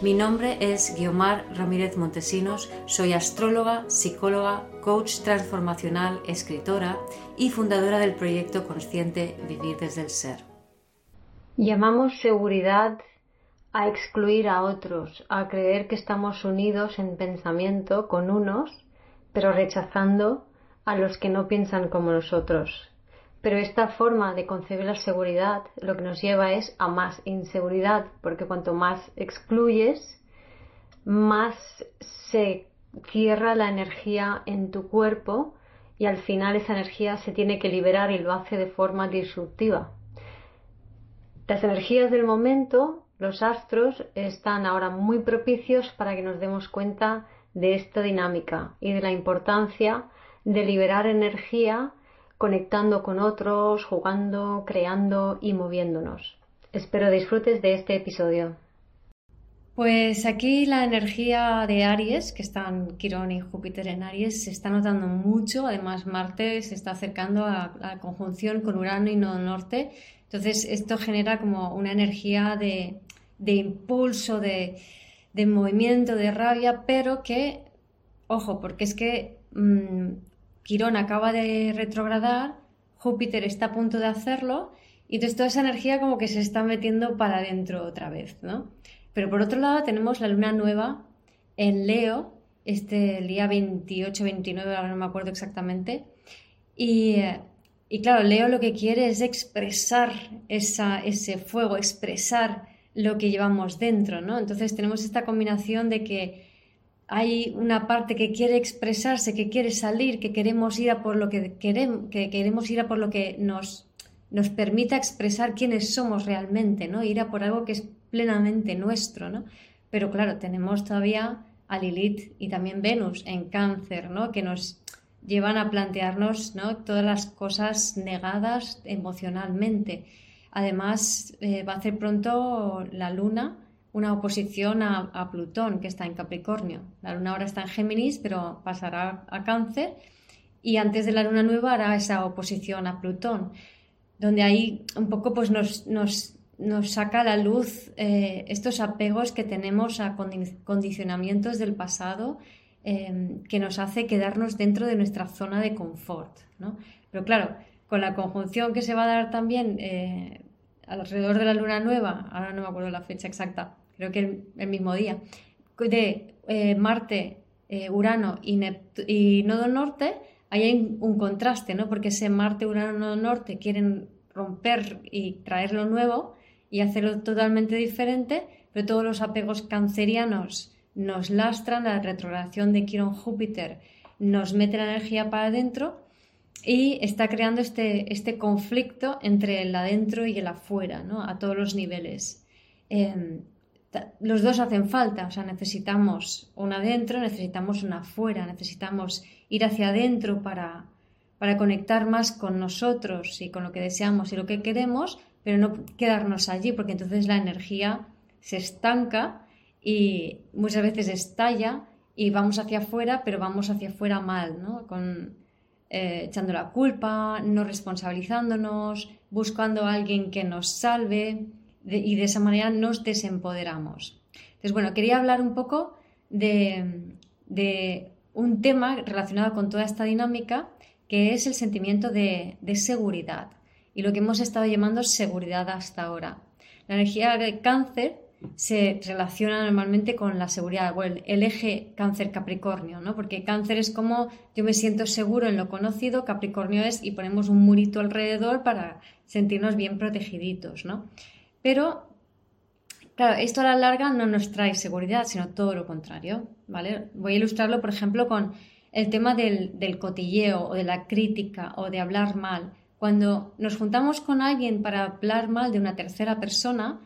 Mi nombre es Guiomar Ramírez Montesinos, soy astróloga, psicóloga, coach transformacional, escritora y fundadora del proyecto consciente Vivir desde el Ser. Llamamos seguridad a excluir a otros, a creer que estamos unidos en pensamiento con unos, pero rechazando a los que no piensan como nosotros. Pero esta forma de concebir la seguridad lo que nos lleva es a más inseguridad, porque cuanto más excluyes, más se cierra la energía en tu cuerpo y al final esa energía se tiene que liberar y lo hace de forma disruptiva. Las energías del momento, los astros, están ahora muy propicios para que nos demos cuenta de esta dinámica y de la importancia de liberar energía conectando con otros, jugando, creando y moviéndonos. Espero disfrutes de este episodio. Pues aquí la energía de Aries, que están Quirón y Júpiter en Aries, se está notando mucho. Además, Marte se está acercando a la conjunción con Urano y Nodo Norte. Entonces, esto genera como una energía de, impulso, de, movimiento, de rabia, pero que, ojo, porque es que mm, Quirón acaba de retrogradar, Júpiter está a punto de hacerlo, y entonces toda esa energía como que se está metiendo para adentro otra vez, ¿no? Pero por otro lado tenemos la luna nueva en Leo, este día 28-29, ahora no me acuerdo exactamente, y, claro, Leo lo que quiere es expresar ese fuego, expresar lo que llevamos dentro, ¿no? Entonces tenemos esta combinación de que hay una parte que quiere expresarse, que quiere salir, que queremos ir a por lo que queremos, que queremos ir a por lo que nos, nos permita expresar quiénes somos realmente, ¿no? Ir a por algo que es plenamente nuestro, ¿no? Pero claro, tenemos todavía a Lilith y también Venus en cáncer, ¿no? Que nos llevan a plantearnos ¿no? todas las cosas negadas emocionalmente. Además, eh, va a hacer pronto la luna una oposición a, Plutón, que está en Capricornio. La luna ahora está en Géminis, pero pasará a Cáncer y antes de la luna nueva hará esa oposición a Plutón, donde ahí un poco pues nos, nos, nos saca a la luz eh, estos apegos que tenemos a condicionamientos del pasado em, que nos hace quedarnos dentro de nuestra zona de confort. ¿no? Pero claro, con la conjunción que se va a dar también eh, alrededor de la luna nueva, ahora no me acuerdo la fecha exacta, creo que el, mismo día, de eh, Marte, eh, Urano y, Nodo Norte, hay un contraste, ¿no? Porque ese Marte, Urano, Nodo Norte quieren romper y traer lo nuevo y hacerlo totalmente diferente, pero todos los apegos cancerianos nos lastran, la retrogradación de Quirón Júpiter nos mete la energía para adentro y está creando este, este conflicto entre el adentro y el afuera, ¿no? a todos los niveles. Em, los dos hacen falta, o sea, necesitamos un adentro, necesitamos una afuera, necesitamos ir hacia adentro para, para conectar más con nosotros y con lo que deseamos y lo que queremos, pero no quedarnos allí, porque entonces la energía se estanca y muchas veces estalla y vamos hacia afuera, pero vamos hacia afuera mal, ¿no? Con, eh, echando la culpa, no responsabilizándonos, buscando a alguien que nos salve y de esa manera nos desempoderamos. Entonces, bueno, quería hablar un poco de, un tema relacionado con toda esta dinámica que es el sentimiento de, de seguridad y lo que hemos estado llamando seguridad hasta ahora. La energía de cáncer se relaciona normalmente con la seguridad, o el, eje cáncer-capricornio, ¿no? Porque cáncer es como yo me siento seguro en lo conocido, capricornio es y ponemos un murito alrededor para sentirnos bien protegiditos, ¿no? Pero, claro, esto a la larga no nos trae seguridad, sino todo lo contrario, ¿vale? Voy a ilustrarlo, por ejemplo, con el tema del, del cotilleo o de la crítica o de hablar mal. Cuando nos juntamos con alguien para hablar mal de una tercera persona,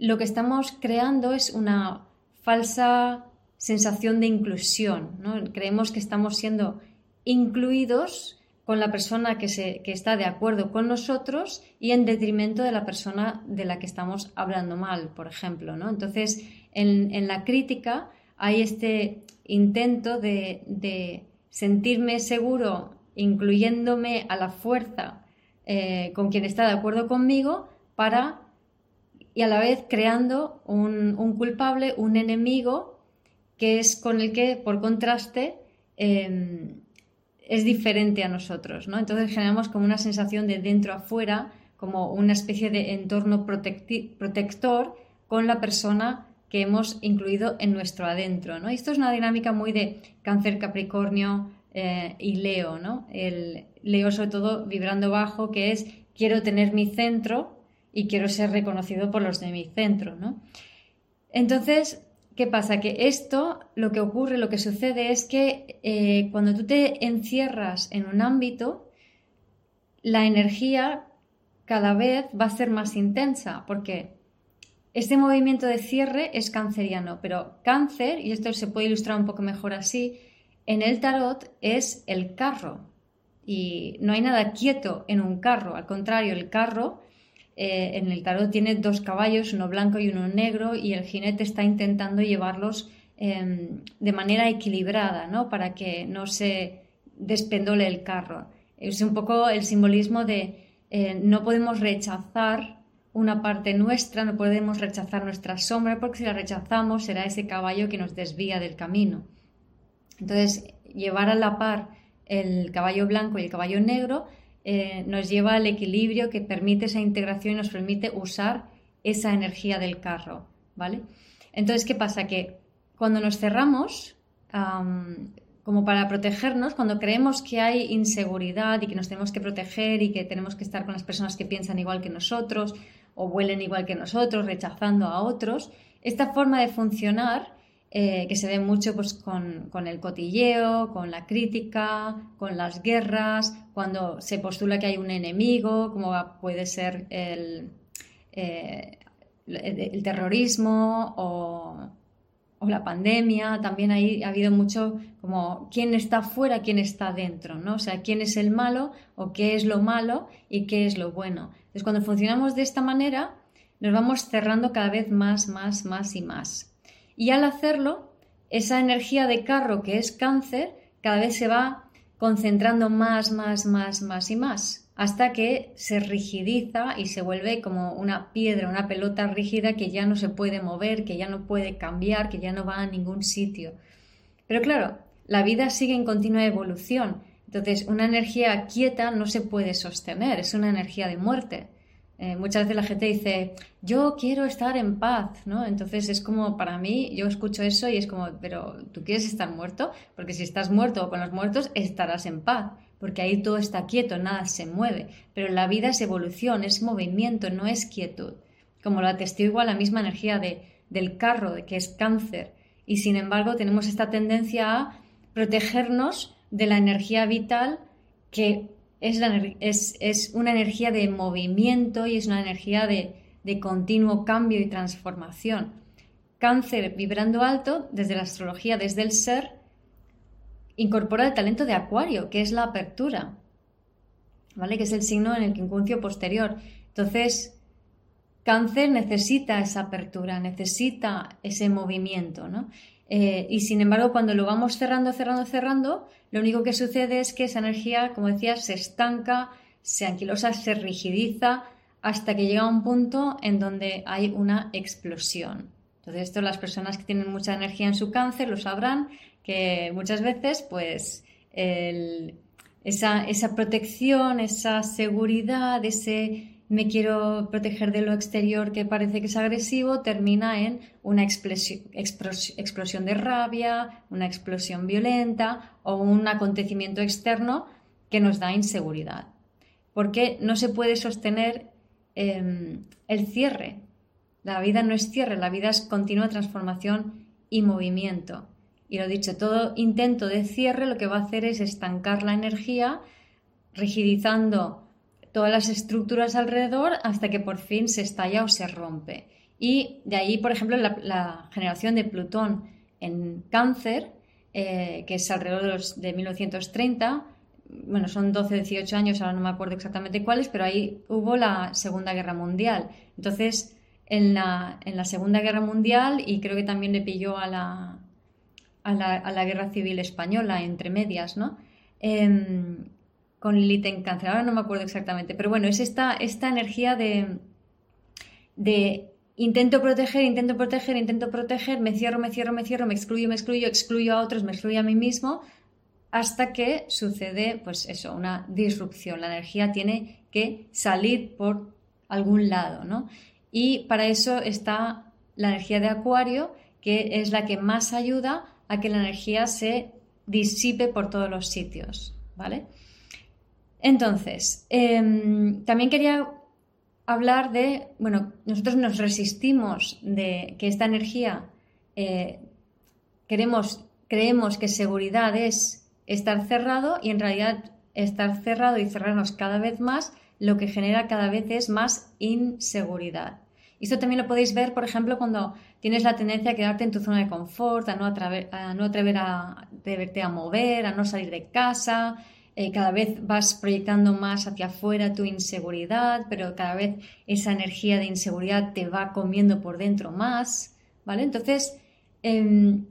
lo que estamos creando es una falsa sensación de inclusión. ¿no? Creemos que estamos siendo incluidos con la persona que, se, está de acuerdo con nosotros y en detrimento de la persona de la que estamos hablando mal, por ejemplo. ¿no? Entonces, en, la crítica hay este intento de, sentirme seguro, incluyéndome a la fuerza eh, con quien está de acuerdo conmigo, para y a la vez creando un, culpable, un enemigo, que es con el que, por contraste, em, es diferente a nosotros. ¿no? Entonces generamos como una sensación de dentro a fuera, como una especie de entorno protector con la persona que hemos incluido en nuestro adentro. ¿no? esto es una dinámica muy de cáncer, capricornio eh, y Leo. ¿no? El Leo sobre todo vibrando bajo, que es quiero tener mi centro y quiero ser reconocido por los de mi centro. ¿no? Entonces, ¿qué pasa? Que esto, lo que ocurre, lo que sucede es que eh, cuando tú te encierras en un ámbito, la energía cada vez va a ser más intensa, porque este movimiento de cierre es canceriano, pero cáncer, y esto se puede ilustrar un poco mejor así, en el tarot es el carro. Y no hay nada quieto en un carro, al contrario, el carro eh, en el tarot tiene dos caballos, uno blanco y uno negro, y el jinete está intentando llevarlos em, de manera equilibrada, ¿no? Para que no se despendole el carro. Es un poco el simbolismo de eh, no podemos rechazar una parte nuestra, no podemos rechazar nuestra sombra, porque si la rechazamos será ese caballo que nos desvía del camino. Entonces, llevar a la par el caballo blanco y el caballo negro eh, nos lleva al equilibrio que permite esa integración y nos permite usar esa energía del carro, ¿vale? Entonces, ¿qué pasa? Que cuando nos cerramos, como para protegernos, cuando creemos que hay inseguridad y que nos tenemos que proteger y que tenemos que estar con las personas que piensan igual que nosotros o huelen igual que nosotros, rechazando a otros, esta forma de funcionar eh, que se ve mucho pues, con, el cotilleo, con la crítica, con las guerras, cuando se postula que hay un enemigo, como puede ser el, eh, el terrorismo o, o, la pandemia. También ahí ha habido mucho como quién está fuera, quién está dentro, ¿no? O sea, quién es el malo o qué es lo malo y qué es lo bueno. Entonces, cuando funcionamos de esta manera, nos vamos cerrando cada vez más, más, más y más. Y al hacerlo, esa energía de carro que es cáncer cada vez se va concentrando más, más, más, más y más, hasta que se rigidiza y se vuelve como una piedra, una pelota rígida que ya no se puede mover, que ya no puede cambiar, que ya no va a ningún sitio. Pero claro, la vida sigue en continua evolución, entonces una energía quieta no se puede sostener, es una energía de muerte. Eh, muchas veces la gente dice, yo quiero estar en paz, ¿no? Entonces es como, para mí, yo escucho eso y es como, pero ¿tú quieres estar muerto? Porque si estás muerto o con los muertos, estarás en paz, porque ahí todo está quieto, nada se mueve. Pero la vida es evolución, es movimiento, no es quietud. Como lo atestigua la misma energía de, del carro, de que es cáncer. Y sin embargo, tenemos esta tendencia a protegernos de la energía vital que es, una energía de movimiento y es una energía de, continuo cambio y transformación. Cáncer vibrando alto, desde la astrología, desde el ser, incorpora el talento de Acuario, que es la apertura, ¿vale? Que es el signo en el quincuncio posterior. Entonces, Cáncer necesita esa apertura, necesita ese movimiento, ¿no? Eh, y sin embargo, cuando lo vamos cerrando, cerrando, cerrando, lo único que sucede es que esa energía, como decía, se estanca, se anquilosa, se rigidiza hasta que llega a un punto en donde hay una explosión. Entonces, esto las personas que tienen mucha energía en su cáncer lo sabrán, que muchas veces, pues, esa, esa protección, esa seguridad, ese me quiero proteger de lo exterior que parece que es agresivo, termina en una explosión de rabia, una explosión violenta o un acontecimiento externo que nos da inseguridad. Porque no se puede sostener em, el cierre. La vida no es cierre, la vida es continua transformación y movimiento. Y lo dicho, todo intento de cierre lo que va a hacer es estancar la energía, rigidizando todas las estructuras alrededor hasta que por fin se estalla o se rompe. Y de ahí, por ejemplo, la, generación de Plutón, en cáncer, eh, que es alrededor de, 1930, bueno, son 12, 18 años, ahora no me acuerdo exactamente cuáles, pero ahí hubo la Segunda Guerra Mundial. Entonces, en la, en la Segunda Guerra Mundial, y creo que también le pilló a la, a la, Guerra Civil Española, entre medias, ¿no? Em, con Lilith en cáncer, ahora no me acuerdo exactamente, pero bueno, es esta, esta energía de, de intento proteger, intento proteger, intento proteger, me cierro, me cierro, me cierro, me excluyo, me excluyo, excluyo a otros, me excluyo a mí mismo, hasta que sucede, pues eso, una disrupción. La energía tiene que salir por algún lado, ¿no? Y para eso está la energía de Acuario, que es la que más ayuda a que la energía se disipe por todos los sitios, ¿vale? Entonces, em, también quería hablar de, bueno, nosotros nos resistimos de que esta energía, eh, queremos, creemos que seguridad es estar cerrado y en realidad estar cerrado y cerrarnos cada vez más lo que genera cada vez es más inseguridad. Esto también lo podéis ver, por ejemplo, cuando tienes la tendencia a quedarte en tu zona de confort, a no, a, no atrever a, a mover, a no salir de casa, eh, cada vez vas proyectando más hacia afuera tu inseguridad, pero cada vez esa energía de inseguridad te va comiendo por dentro más, ¿vale? Entonces, em,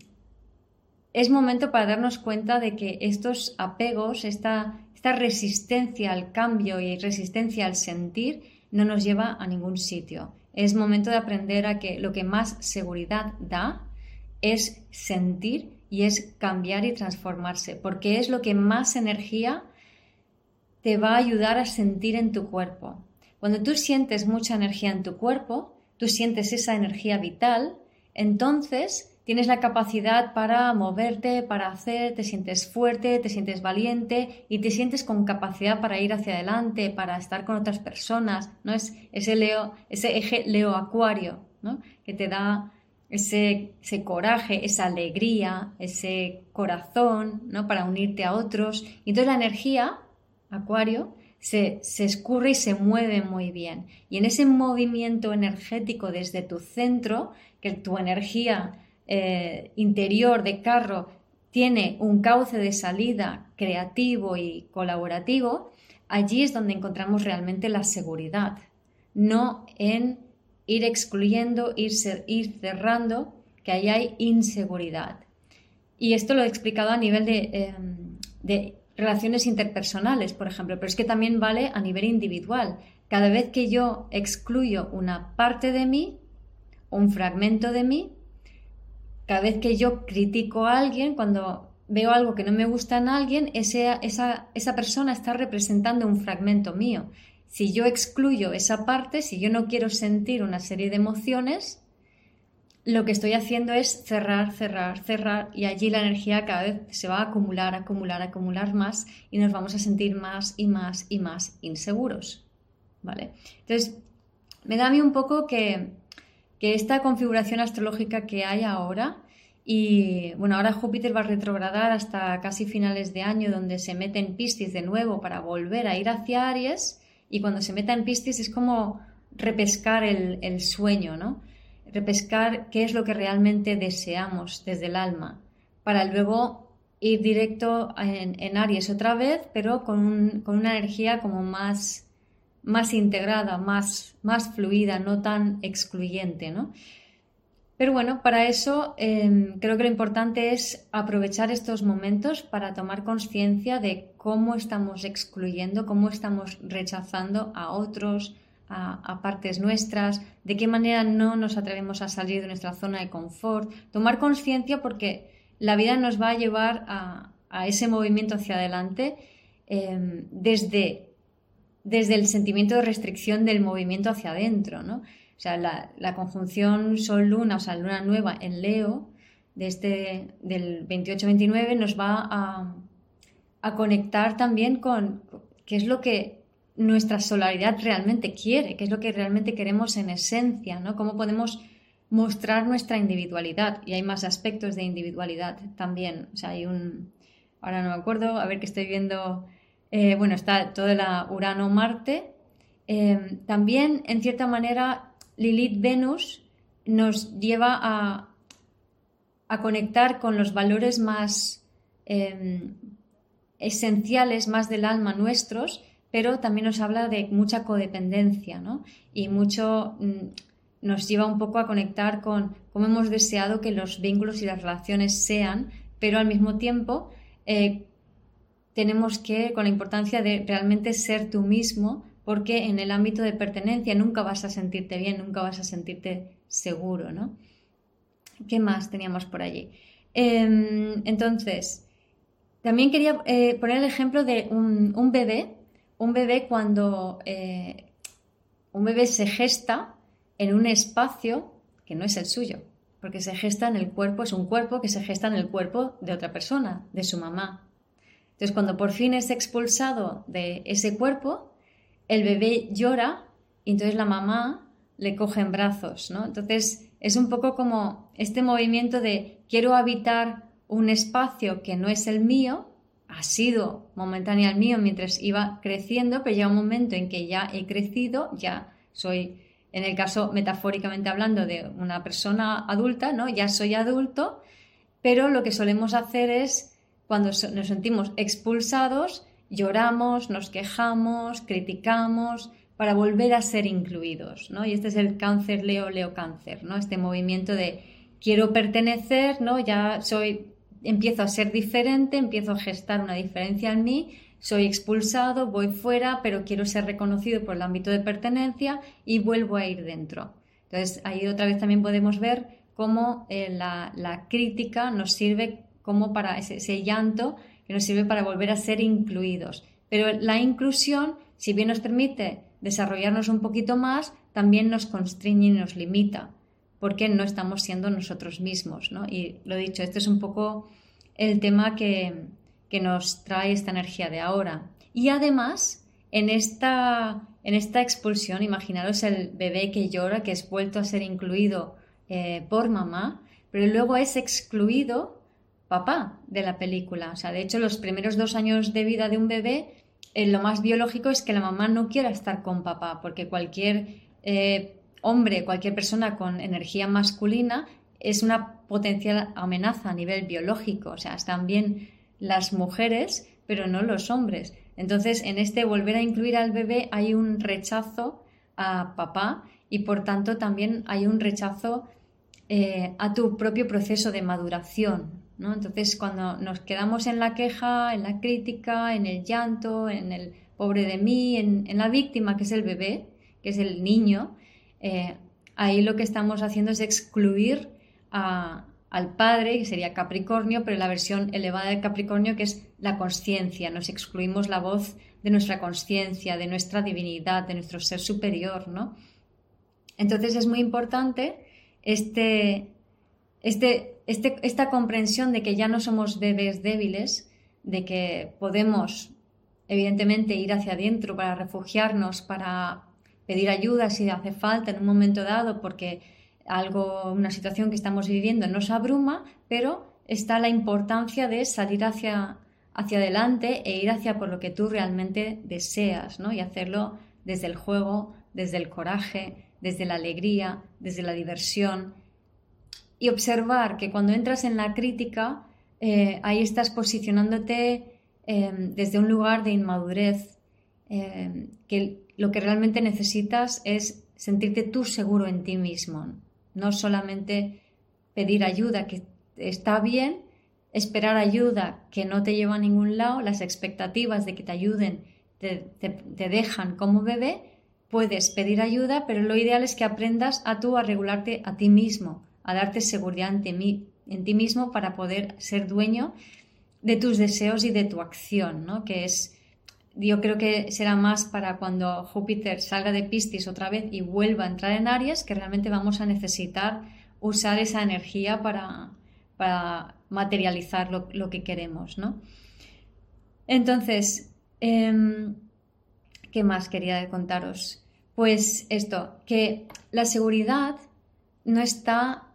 es momento para darnos cuenta de que estos apegos, esta, esta resistencia al cambio y resistencia al sentir, no nos lleva a ningún sitio. Es momento de aprender a que lo que más seguridad da es sentir y es cambiar y transformarse, porque es lo que más energía te va a ayudar a sentir en tu cuerpo. Cuando tú sientes mucha energía en tu cuerpo, tú sientes esa energía vital, entonces tienes la capacidad para moverte, para hacer, te sientes fuerte, te sientes valiente y te sientes con capacidad para ir hacia adelante, para estar con otras personas, ¿no? Es ese Leo, ese eje Leo Acuario, ¿no? Que te da ese, coraje, esa alegría, ese corazón, ¿no? Para unirte a otros. Y entonces la energía, Acuario, se, escurre y se mueve muy bien. Y en ese movimiento energético desde tu centro, que tu energía eh, interior de carro tiene un cauce de salida creativo y colaborativo, allí es donde encontramos realmente la seguridad, no en ir excluyendo, ir, cerrando, que ahí hay inseguridad. Y esto lo he explicado a nivel em, de, relaciones interpersonales, por ejemplo, pero es que también vale a nivel individual. Cada vez que yo excluyo una parte de mí, un fragmento de mí, cada vez que yo critico a alguien, cuando veo algo que no me gusta en alguien, esa persona está representando un fragmento mío. Si yo excluyo esa parte, si yo no quiero sentir una serie de emociones, lo que estoy haciendo es cerrar, cerrar, cerrar y allí la energía cada vez se va a acumular, acumular, acumular más y nos vamos a sentir más y más y más inseguros. ¿Vale? Entonces, me da a mí un poco que, que esta configuración astrológica que hay ahora y bueno, ahora Júpiter va a retrogradar hasta casi finales de año donde se mete en Piscis de nuevo para volver a ir hacia Aries y cuando se meta en Piscis es como repescar el, sueño, ¿no? Repescar qué es lo que realmente deseamos desde el alma, para luego ir directo en, Aries otra vez, pero con, una energía como más, más integrada, más, más fluida, no tan excluyente, ¿no? Pero bueno, para eso em, creo que lo importante es aprovechar estos momentos para tomar conciencia de cómo estamos excluyendo, cómo estamos rechazando a otros, a, partes nuestras, de qué manera no nos atrevemos a salir de nuestra zona de confort. Tomar conciencia porque la vida nos va a llevar a, ese movimiento hacia adelante em, desde, desde el sentimiento de restricción del movimiento hacia adentro, ¿no? O sea, la, conjunción Sol-Luna, o sea, Luna nueva en Leo, de este, del 28-29, nos va a, conectar también con qué es lo que nuestra solaridad realmente quiere, qué es lo que realmente queremos en esencia, ¿no? Cómo podemos mostrar nuestra individualidad. Y hay más aspectos de individualidad también. O sea, hay un. Ahora no me acuerdo, a ver que estoy viendo. Eh, bueno, está todo el Urano-Marte. Eh, también, en cierta manera, Lilith Venus nos lleva a, conectar con los valores más em, esenciales, más del alma nuestros, pero también nos habla de mucha codependencia, ¿no? Y mucho mm, nos lleva un poco a conectar con cómo hemos deseado que los vínculos y las relaciones sean, pero al mismo tiempo eh, tenemos que, con la importancia de realmente ser tú mismo, porque en el ámbito de pertenencia nunca vas a sentirte bien, nunca vas a sentirte seguro, ¿no? ¿Qué más teníamos por allí? Em, entonces, también quería eh, poner el ejemplo de un, bebé, un bebé cuando eh, un bebé se gesta en un espacio que no es el suyo, porque se gesta en el cuerpo, es un cuerpo que se gesta en el cuerpo de otra persona, de su mamá. Entonces, cuando por fin es expulsado de ese cuerpo, el bebé llora y entonces la mamá le coge en brazos, ¿no? Entonces, es un poco como este movimiento de quiero habitar un espacio que no es el mío, ha sido momentáneo el mío mientras iba creciendo, pero llega un momento en que ya he crecido, ya soy, en el caso metafóricamente hablando de una persona adulta, ¿no? Ya soy adulto, pero lo que solemos hacer es, cuando nos sentimos expulsados, lloramos, nos quejamos, criticamos, para volver a ser incluidos, ¿no? Y este es el cáncer Leo Leo cáncer, ¿no? Este movimiento de quiero pertenecer, ¿no? Ya soy empiezo a ser diferente, empiezo a gestar una diferencia en mí, soy expulsado, voy fuera, pero quiero ser reconocido por el ámbito de pertenencia y vuelvo a ir dentro. Entonces, ahí otra vez también podemos ver cómo eh, la, crítica nos sirve como para ese llanto que nos sirve para volver a ser incluidos. Pero la inclusión, si bien nos permite desarrollarnos un poquito más, también nos constriñe y nos limita porque no estamos siendo nosotros mismos. ¿no? Y lo dicho, este es un poco el tema que, nos trae esta energía de ahora. Y además, en esta, en esta expulsión, imaginaros el bebé que llora, que es vuelto a ser incluido eh, por mamá, pero luego es excluido papá de la película. O sea, de hecho, los primeros dos años de vida de un bebé, eh, lo más biológico es que la mamá no quiera estar con papá, porque cualquier eh, hombre, cualquier persona con energía masculina, es una potencial amenaza a nivel biológico. O sea, están bien las mujeres, pero no los hombres. Entonces, en este volver a incluir al bebé hay un rechazo a papá y por tanto también hay un rechazo eh, a tu propio proceso de maduración. ¿No? Entonces, cuando nos quedamos en la queja, en la crítica, en el llanto, en el pobre de mí, en la víctima que es el bebé, que es el niño, eh, ahí lo que estamos haciendo es excluir al padre, que sería Capricornio, pero la versión elevada del Capricornio, que es la conciencia. Nos excluimos la voz de nuestra conciencia, de nuestra divinidad, de nuestro ser superior, ¿no? Entonces es muy importante este, este, este, esta comprensión de que ya no somos bebés débiles, de que podemos, evidentemente, ir hacia adentro para refugiarnos, para pedir ayuda si hace falta en un momento dado porque algo, una situación que estamos viviendo nos abruma, pero está la importancia de salir hacia, hacia adelante e ir hacia por lo que tú realmente deseas, ¿no? Y hacerlo desde el juego, desde el coraje, desde la alegría, desde la diversión. Y observar que cuando entras en la crítica, eh, ahí estás posicionándote eh, desde un lugar de inmadurez, eh, que lo que realmente necesitas es sentirte tú seguro en ti mismo, no solamente pedir ayuda, que está bien, esperar ayuda que no te lleva a ningún lado, las expectativas de que te ayuden te, dejan como bebé, puedes pedir ayuda, pero lo ideal es que aprendas a tú a regularte a ti mismo, a darte seguridad en en ti mismo para poder ser dueño de tus deseos y de tu acción, ¿no? que es yo creo que será más para cuando Júpiter salga de Piscis otra vez y vuelva a entrar en Aries, que realmente vamos a necesitar usar esa energía para, materializar lo, que queremos, ¿no? Entonces, em, ¿qué más quería contaros? Pues esto, que la seguridad no está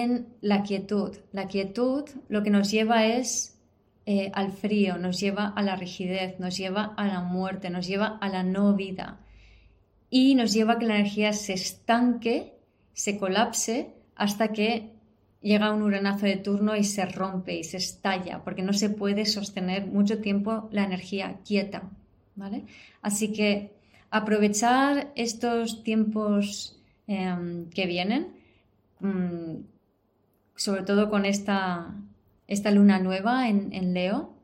en la quietud. La quietud lo que nos lleva es eh, al frío, nos lleva a la rigidez, nos lleva a la muerte, nos lleva a la no vida y nos lleva a que la energía se estanque, se colapse hasta que llega un uranazo de turno y se rompe y se estalla, porque no se puede sostener mucho tiempo la energía quieta, ¿vale? Así que aprovechar estos tiempos em, que vienen, mm, sobre todo con esta, esta luna nueva en, en Leo,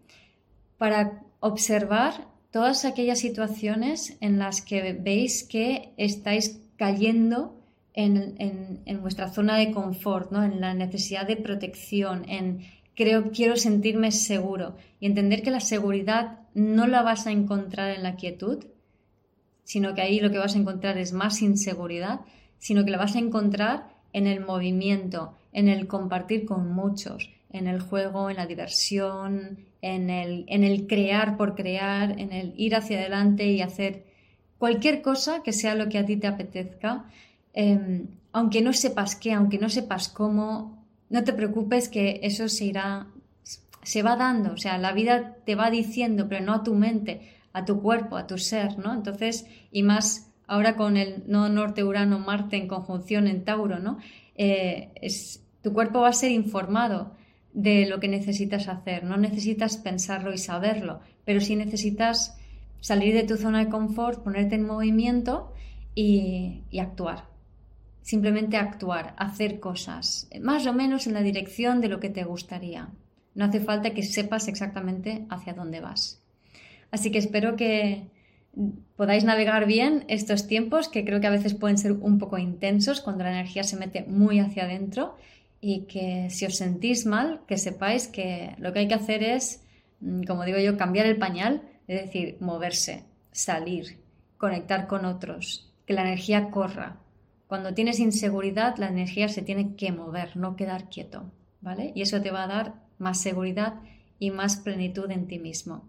para observar todas aquellas situaciones en las que veis que estáis cayendo en, vuestra zona de confort, ¿no? en la necesidad de protección, en creo, quiero sentirme seguro y entender que la seguridad no la vas a encontrar en la quietud, sino que ahí lo que vas a encontrar es más inseguridad, sino que la vas a encontrar en el movimiento, en el compartir con muchos, en el juego, en la diversión, en el, en el crear por crear, en el ir hacia adelante y hacer cualquier cosa que sea lo que a ti te apetezca Em, aunque no sepas qué, aunque no sepas cómo, no te preocupes que eso se irá, se va dando, o sea, la vida te va diciendo, pero no a tu mente, a tu cuerpo, a tu ser, ¿no? Entonces, y más ahora con el no norte Urano Marte en conjunción en Tauro, ¿no? Eh, es, tu cuerpo va a ser informado de lo que necesitas hacer, no necesitas pensarlo y saberlo, pero sí necesitas salir de tu zona de confort, ponerte en movimiento y actuar simplemente actuar, hacer cosas, más o menos en la dirección de lo que te gustaría. No hace falta que sepas exactamente hacia dónde vas. Así que espero que podáis navegar bien estos tiempos que creo que a veces pueden ser un poco intensos cuando la energía se mete muy hacia adentro y que si os sentís mal, que sepáis que lo que hay que hacer es, mm, como digo yo, cambiar el pañal, es decir, moverse, salir, conectar con otros, que la energía corra, cuando tienes inseguridad, la energía se tiene que mover, no quedar quieto, ¿vale? Y eso te va a dar más seguridad y más plenitud en ti mismo.